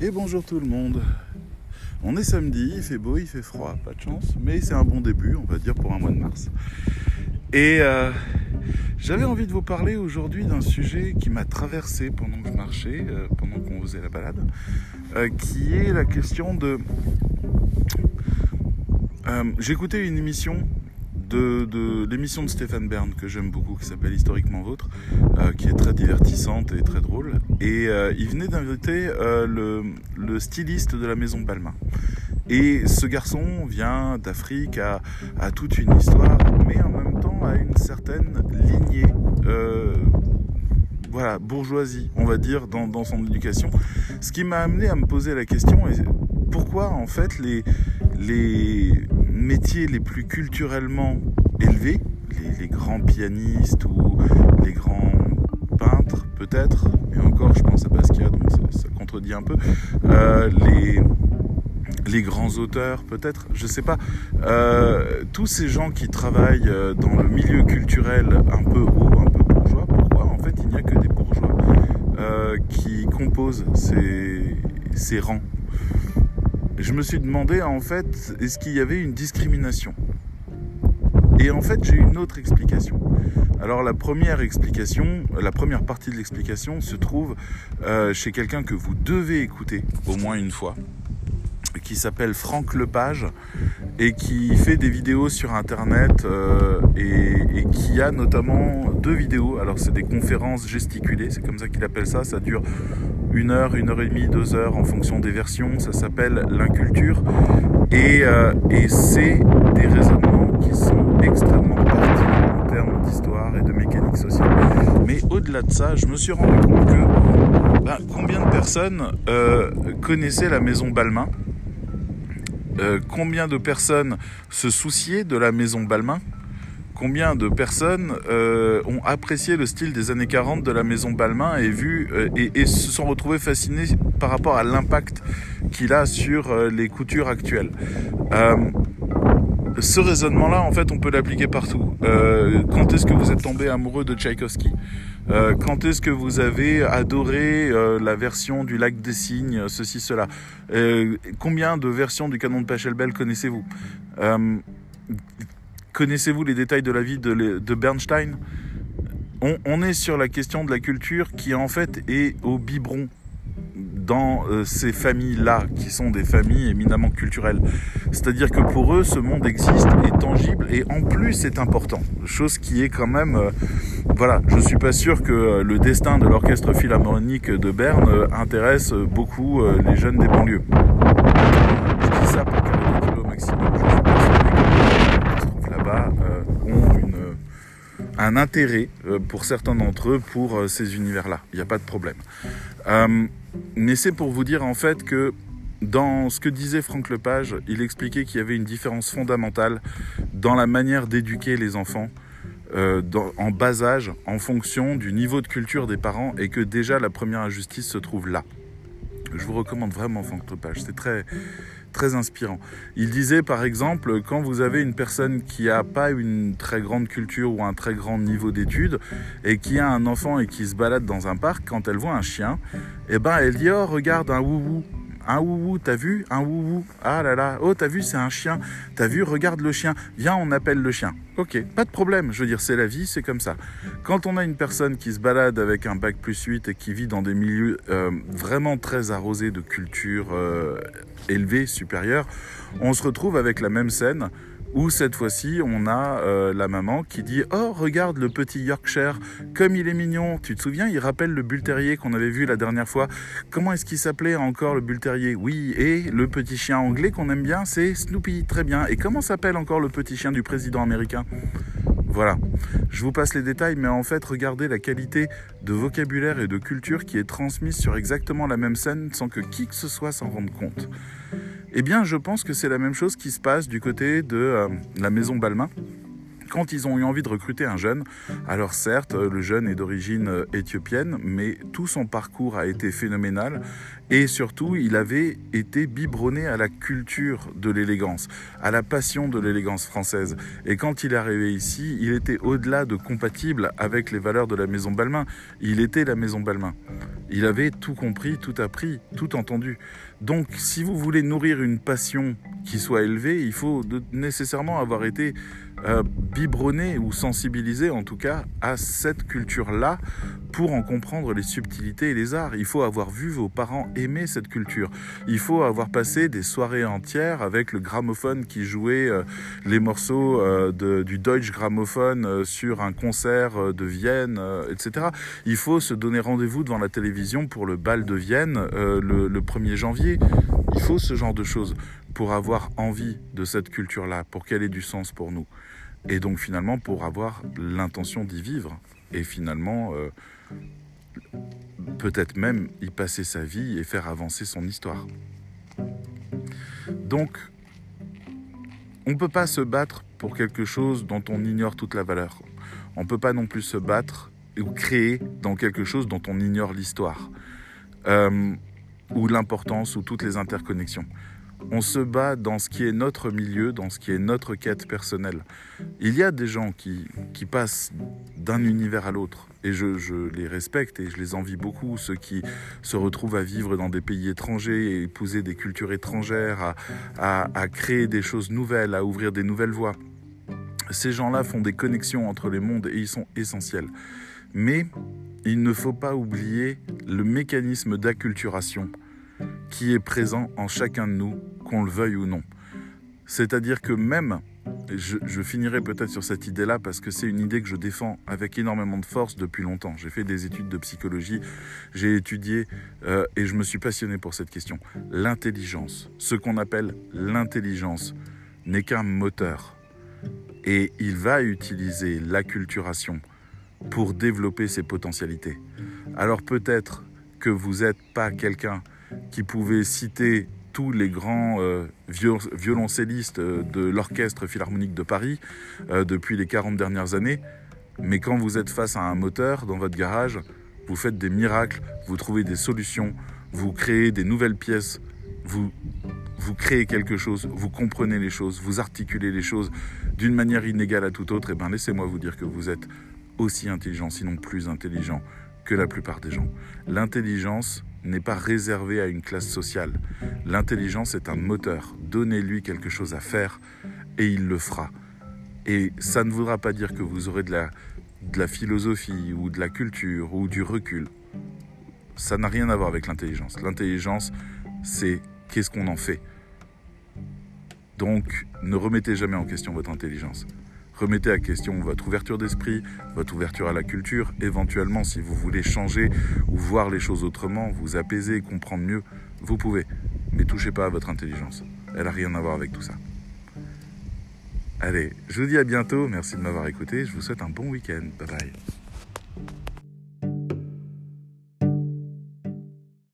Et bonjour tout le monde. On est samedi, il fait beau, il fait froid, pas de chance, mais c'est un bon début, on va dire, pour un mois de mars. Et euh, j'avais envie de vous parler aujourd'hui d'un sujet qui m'a traversé pendant que je marchais, euh, pendant qu'on faisait la balade, euh, qui est la question de... J'écoutais une émission de, l'émission de Stéphane Bern que j'aime beaucoup, qui s'appelle Historiquement Vôtre, euh, qui est très divertissante et très drôle. Et euh, il venait d'inviter euh, le, styliste de la maison Balmain. Et ce garçon vient d'Afrique, a, toute une histoire, mais en même temps a une certaine lignée voilà, bourgeoisie, on va dire, dans, dans son éducation. Ce qui m'a amené à me poser la question est pourquoi en fait les, les métiers les plus culturellement élevés, les, grands pianistes ou les grands peintres peut-être, mais encore je pense à Basquiat, donc ça, contredit un peu, euh, les, les grands auteurs peut-être, je sais pas, euh, tous ces gens qui travaillent euh, dans le milieu culturel un peu haut, un peu bourgeois, pourquoi en fait il n'y a que des bourgeois qui composent ces, ces rangs? Je me suis demandé en fait, est-ce qu'il y avait une discrimination? Et en fait, j'ai une autre explication. Alors la première explication, la première partie de l'explication se trouve euh, chez quelqu'un que vous devez écouter au moins une fois, qui s'appelle Franck Lepage et qui fait des vidéos sur internet euh, et, et, qui a notamment deux vidéos. Alors c'est des conférences gesticulées, c'est comme ça qu'il appelle ça. Ça dure une heure, une heure et demie, deux heures en fonction des versions. Ça s'appelle l'inculture. Et, euh, et c'est des raisonnements qui sont extrêmement pertinents en termes d'histoire et de mécanique sociale. Mais au-delà de ça, je me suis rendu compte que ben, combien de personnes euh, connaissaient la maison Balmain? Euh, Combien de personnes se souciaient de la maison Balmain? Combien de personnes euh, ont apprécié le style des années 40 de la maison Balmain et, vu, euh, et, se sont retrouvés fascinés par rapport à l'impact qu'il a sur euh, les coutures actuelles. ce raisonnement-là, en fait, on peut l'appliquer partout. quand est-ce que vous êtes tombé amoureux de Tchaïkovski? Quand est-ce que vous avez adoré la version du Lac des Cygnes, ceci, cela? Combien de versions du canon de Pachelbel connaissez-vous? Connaissez-vous les détails de la vie de, Bernstein? On, est sur la question de la culture qui en fait est au biberon dans euh, ces familles-là, qui sont des familles éminemment culturelles. C'est-à-dire que pour eux, ce monde existe, est tangible et en plus est important. Chose qui est quand même... Euh, voilà, je suis pas sûr que euh, le destin de l'orchestre philharmonique de Berne intéresse beaucoup les jeunes des banlieues. Je dis ça pour au maximum. Intérêt euh, pour certains d'entre eux pour euh, ces univers-là. Il n'y a pas de problème. Euh, mais c'est pour vous dire en fait que dans ce que disait Franck Lepage, il expliquait qu'il y avait une différence fondamentale dans la manière d'éduquer les enfants en bas âge en fonction du niveau de culture des parents et que déjà la première injustice se trouve là. Je vous recommande vraiment Franck Lepage, c'est très très inspirant. Il disait par exemple, quand vous avez une personne qui n'a pas une très grande culture ou un très grand niveau d'études et qui a un enfant et qui se balade dans un parc, quand elle voit un chien, eh ben elle dit oh regarde un woubou un ouou, t'as vu Un ouou. Ah là là. Oh, t'as vu, c'est un chien. T'as vu, regarde le chien. Viens, on appelle le chien. Ok, pas de problème. Je veux dire, c'est la vie, c'est comme ça. Quand on a une personne qui se balade avec un bac plus 8 et qui vit dans des milieux euh, vraiment très arrosés de culture euh, élevée, supérieure, on se retrouve avec la même scène où cette fois-ci on a euh, la maman qui dit oh regarde le petit Yorkshire comme il est mignon tu te souviens il rappelle le bull terrier qu'on avait vu la dernière fois. Comment est-ce qu'il s'appelait encore le bull terrier oui et le petit chien anglais qu'on aime bien c'est Snoopy. Très bien. Et comment s'appelle encore le petit chien du président américain? Voilà, je vous passe les détails, mais en fait, regardez la qualité de vocabulaire et de culture qui est transmise sur exactement la même scène sans que qui que ce soit s'en rende compte. Eh bien, je pense que c'est la même chose qui se passe du côté de euh, la maison Balmain quand ils ont eu envie de recruter un jeune, alors certes, le jeune est d'origine euh, éthiopienne, mais tout son parcours a été phénoménal et surtout, il avait été biberonné à la culture de l'élégance, à la passion de l'élégance française. Et quand il est arrivé ici, il était au-delà de compatible avec les valeurs de la maison Balmain. Il était la maison Balmain. Il avait tout compris, tout appris, tout entendu. Donc si vous voulez nourrir une passion qui soit élevée, il faut nécessairement avoir été euh, biberonné ou sensibilisé en tout cas à cette culture-là pour en comprendre les subtilités et les arts. Il faut avoir vu vos parents aimer cette culture. Il faut avoir passé des soirées entières avec le gramophone qui jouait euh, les morceaux euh, du Deutsche Grammophon sur un concert de Vienne, etc. Il faut se donner rendez-vous devant la télévision pour le bal de Vienne le 1er janvier. Il faut ce genre de choses pour avoir envie de cette culture-là, pour qu'elle ait du sens pour nous et donc finalement pour avoir l'intention d'y vivre et finalement euh, peut-être même y passer sa vie et faire avancer son histoire. Donc on ne peut pas se battre pour quelque chose dont on ignore toute la valeur. On ne peut pas non plus se battre ou créer dans quelque chose dont on ignore l'histoire, euh, ou l'importance, ou toutes les interconnexions on se bat dans ce qui est notre milieu, dans ce qui est notre quête personnelle. Il y a des gens qui, passent d'un univers à l'autre, et je, les respecte et je les envie beaucoup, ceux qui se retrouvent à vivre dans des pays étrangers, et épouser des cultures étrangères, à, créer des choses nouvelles, à ouvrir des nouvelles voies. Ces gens-là font des connexions entre les mondes et ils sont essentiels. Mais il ne faut pas oublier le mécanisme d'acculturation qui est présent en chacun de nous, qu'on le veuille ou non. C'est-à-dire que même, je, finirai peut-être sur cette idée-là parce que c'est une idée que je défends avec énormément de force depuis longtemps. J'ai fait des études de psychologie, j'ai étudié euh, et je me suis passionné pour cette question. L'intelligence, ce qu'on appelle l'intelligence, n'est qu'un moteur. Et il va utiliser l'acculturation pour développer ses potentialités. Alors peut-être que vous n'êtes pas quelqu'un qui pouvait citer tous les grands euh, violoncellistes euh, de l'Orchestre Philharmonique de Paris euh, depuis les 40 dernières années. Mais quand vous êtes face à un moteur dans votre garage, vous faites des miracles, vous trouvez des solutions, vous créez des nouvelles pièces, vous, vous créez quelque chose, vous comprenez les choses, vous articulez les choses d'une manière inégale à toute autre. Et eh bien laissez-moi vous dire que vous êtes aussi intelligent, sinon plus intelligent que la plupart des gens. L'intelligence, n'est pas réservé à une classe sociale. L'intelligence est un moteur. Donnez-lui quelque chose à faire et il le fera. Et ça ne voudra pas dire que vous aurez de la, de la philosophie ou de la culture ou du recul. Ça n'a rien à voir avec l'intelligence. L'intelligence, c'est qu'est-ce qu'on en fait. Donc, ne remettez jamais en question votre intelligence. Remettez à question votre ouverture d'esprit, votre ouverture à la culture. Éventuellement, si vous voulez changer ou voir les choses autrement, vous apaiser, comprendre mieux, vous pouvez. Mais touchez pas à votre intelligence. Elle n'a rien à voir avec tout ça. Allez, je vous dis à bientôt. Merci de m'avoir écouté. Je vous souhaite un bon week-end. Bye bye.